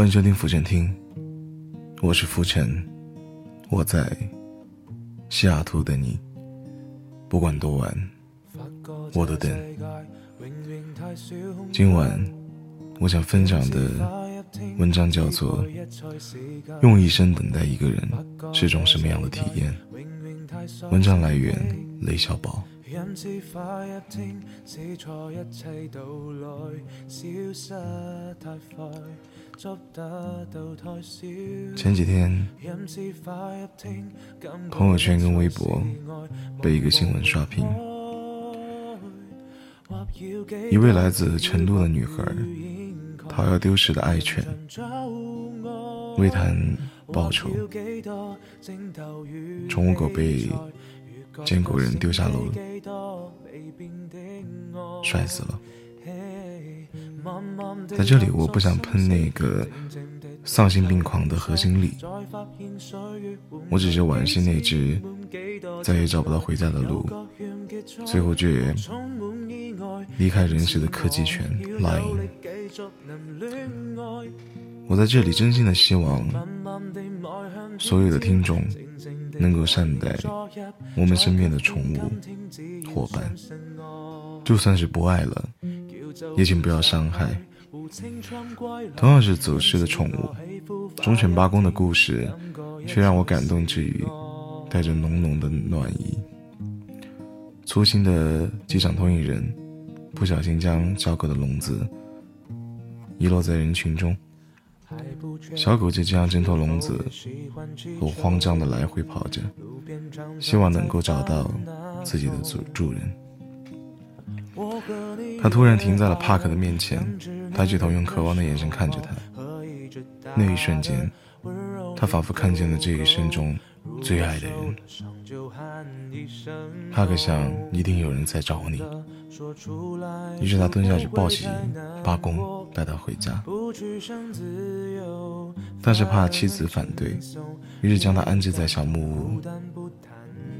欢迎收听浮沉听，我是浮沉，我在西雅图等你，不管多晚，我都等。今晚我想分享的文章叫做《用一生等待一个人是种什么样的体验》。文章来源雷小宝。前几天，朋友圈跟微博被一个新闻刷屏。一位来自成都的女孩讨要丢失的爱犬，为谈报酬，宠物狗被捡狗人丢下楼，摔死了。在这里，我不想喷那个丧心病狂的何心理，我只是惋惜那只再也找不到回家的路，最后却离开人世的柯基犬 Line。我在这里真心的希望所有的听众能够善待我们身边的宠物伙伴，就算是不爱了，也请不要伤害。同样是走失的宠物，忠犬八公的故事，却让我感动之余，带着浓浓的暖意。粗心的机场托运人，不小心将小狗的笼子遗落在人群中，小狗就这样挣脱笼子，我慌张的来回跑着，希望能够找到自己的主主人。他突然停在了帕克的面前，抬起头，用渴望的眼神看着他。那一瞬间，他仿佛看见了这一生中最爱的人。帕克想，一定有人在找你。于是他蹲下去抱起八公，带他回家。但是怕妻子反对，于是将他安置在小木屋，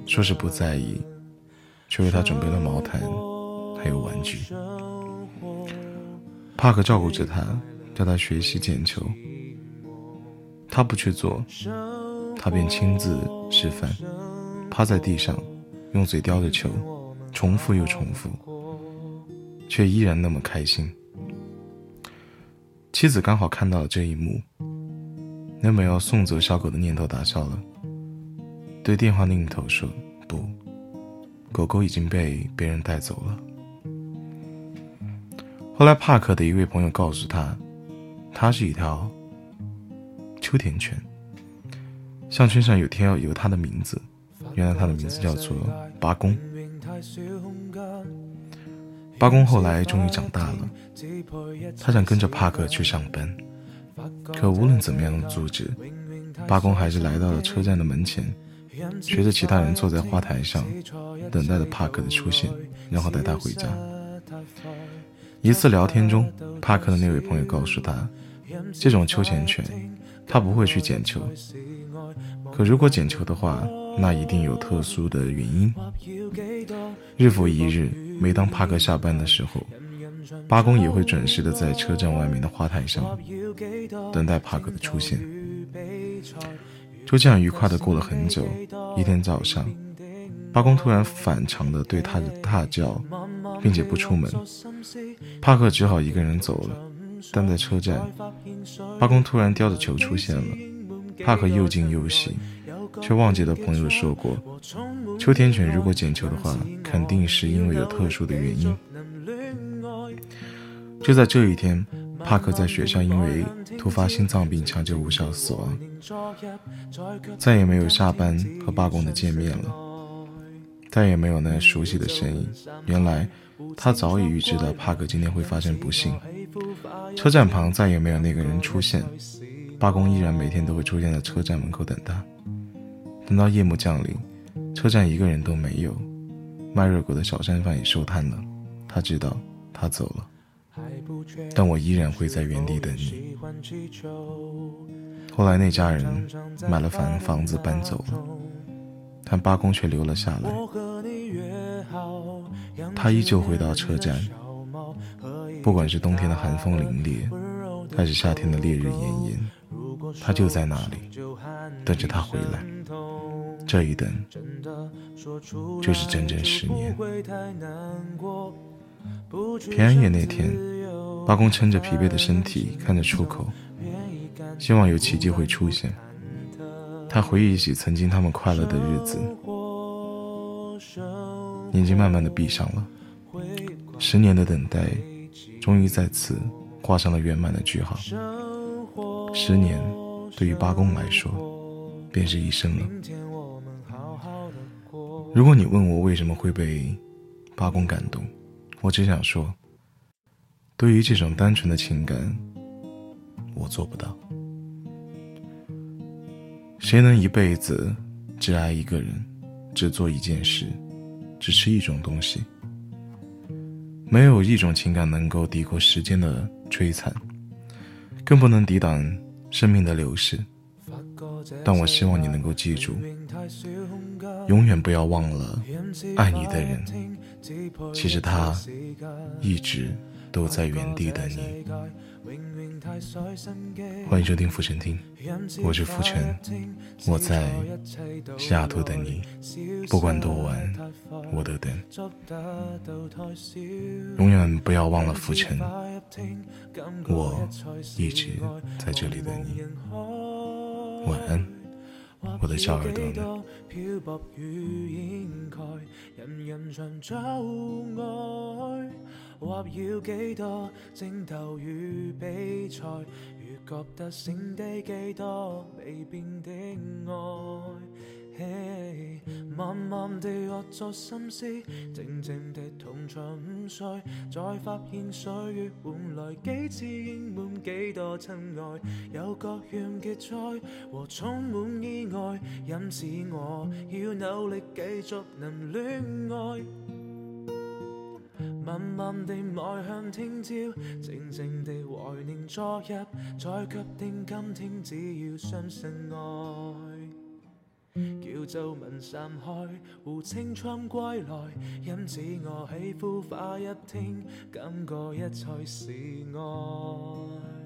说是不在意，却为他准备了毛毯。还有玩具，帕克照顾着他，教他学习捡球。他不去做，他便亲自示范，趴在地上，用嘴叼着球，重复又重复，却依然那么开心。妻子刚好看到了这一幕，那么要送走小狗的念头打消了，对电话另一头说：“不，狗狗已经被别人带走了。”后来，帕克的一位朋友告诉他，它是一条秋田犬，项圈上有贴有他的名字。原来他的名字叫做八公。八公后来终于长大了，他想跟着帕克去上班，可无论怎么样阻止，八公还是来到了车站的门前，学着其他人坐在花台上，等待着帕克的出现，然后带他回家。一次聊天中，帕克的那位朋友告诉他，这种秋田犬，他不会去捡球。可如果捡球的话，那一定有特殊的原因。日复一日，每当帕克下班的时候，八公也会准时的在车站外面的花台上，等待帕克的出现。就这样愉快的过了很久。一天早上，八公突然反常的对他的大叫。并且不出门，帕克只好一个人走了。但在车站，八公突然叼着球出现了。帕克又惊又喜，却忘记了朋友说过，秋田犬如果捡球的话，肯定是因为有特殊的原因。就在这一天，帕克在学校因为突发心脏病抢救无效死亡，再也没有下班和罢工的见面了，再也没有那熟悉的声音。原来。他早已预知到帕克今天会发生不幸，车站旁再也没有那个人出现，罢工依然每天都会出现在车站门口等他。等到夜幕降临，车站一个人都没有，卖热狗的小商贩也收摊了。他知道他走了，但我依然会在原地等你。后来那家人买了房房子搬走了，但八公却留了下来。他依旧回到车站，不管是冬天的寒风凛冽，还是夏天的烈日炎炎，他就在那里等着他回来。这一等，就是整整十年。平安夜那天，八公撑着疲惫的身体，看着出口，希望有奇迹会出现。他回忆起曾经他们快乐的日子，眼睛慢慢的闭上了。十年的等待，终于在此画上了圆满的句号。十年，对于八公来说，便是一生了。如果你问我为什么会被八公感动，我只想说，对于这种单纯的情感，我做不到。谁能一辈子只爱一个人，只做一件事，只吃一种东西？没有一种情感能够抵过时间的摧残，更不能抵挡生命的流逝。但我希望你能够记住，永远不要忘了爱你的人，其实他一直都在原地等你。欢迎收听浮沉听，我是浮沉，我在西雅图等你，不管多晚，我都等。永远不要忘了浮沉，我一直在这里等你。晚安，我的小耳朵们。或要几多争斗与比赛，如觉得剩低几多未变的慢慢地学作心思，静静地同床午睡，再发现岁月换来几次应满几多亲爱，有各样嘅灾和充满意外，因此我要努力继续能恋爱。慢慢地迈向听朝，静静地怀念昨日，再决定今天只要相信爱。叫皱纹散开，护青春归来，因此我喜呼花一听，感觉一切是爱。